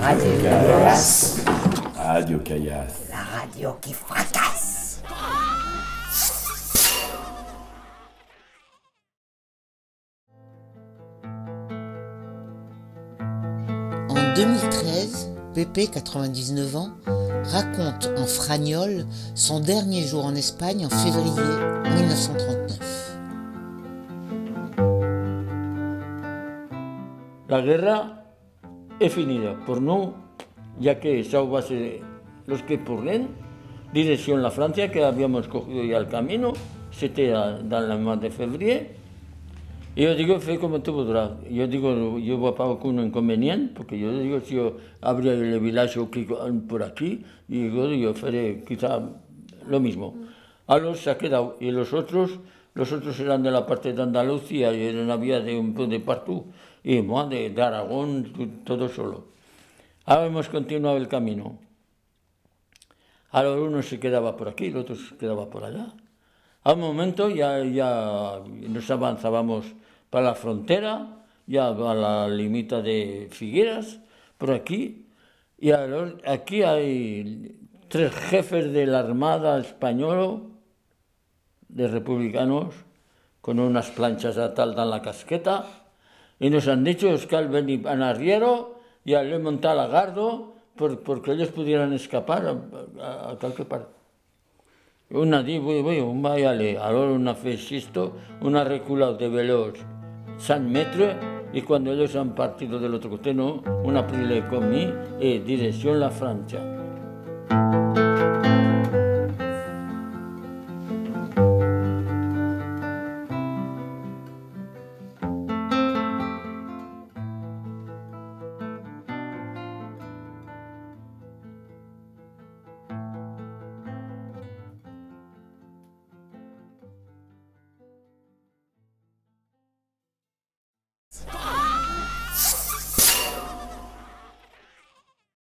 Radio Callas. Radio Callas. La radio qui fracasse. En 2013, Pépé, 99 ans, raconte en Fragnol son dernier jour en Espagne en février 1939. La guerra es finida, por no, ya que Sao base los que porlen, dirección la Francia, que habíamos cogido ya el camino, c'était dans le mois de février. Y yo digo, fue como tú podrás. Yo digo, yo voy a con un inconveniente, porque yo digo, si yo abría el village por aquí, y digo, yo faré quizá lo mismo. A los se ha quedado, y los otros, los otros eran de la parte de Andalucía, y no había de un de partout, y de, Aragón, todo solo. Ahora hemos continuado el camino. Ahora uno se quedaba por aquí, el otro se quedaba por allá. A un momento ya, ya nos avanzábamos para la frontera, ya a la limita de Figueras, por aquí, y aquí hay tres jefes de la Armada española, de republicanos, con unas planchas a tal en la casqueta, y nos han dicho que al venir en arriero y al montar a Gardo, por, porque ellos pudieran escapar a, a, a qualque part. Una di, voy, voy, un vaiale, allora una fesisto, una reculado de veloz 100 metros, y cuando ellos han partido del otro costado, una prile con mí, y dirección la Francia.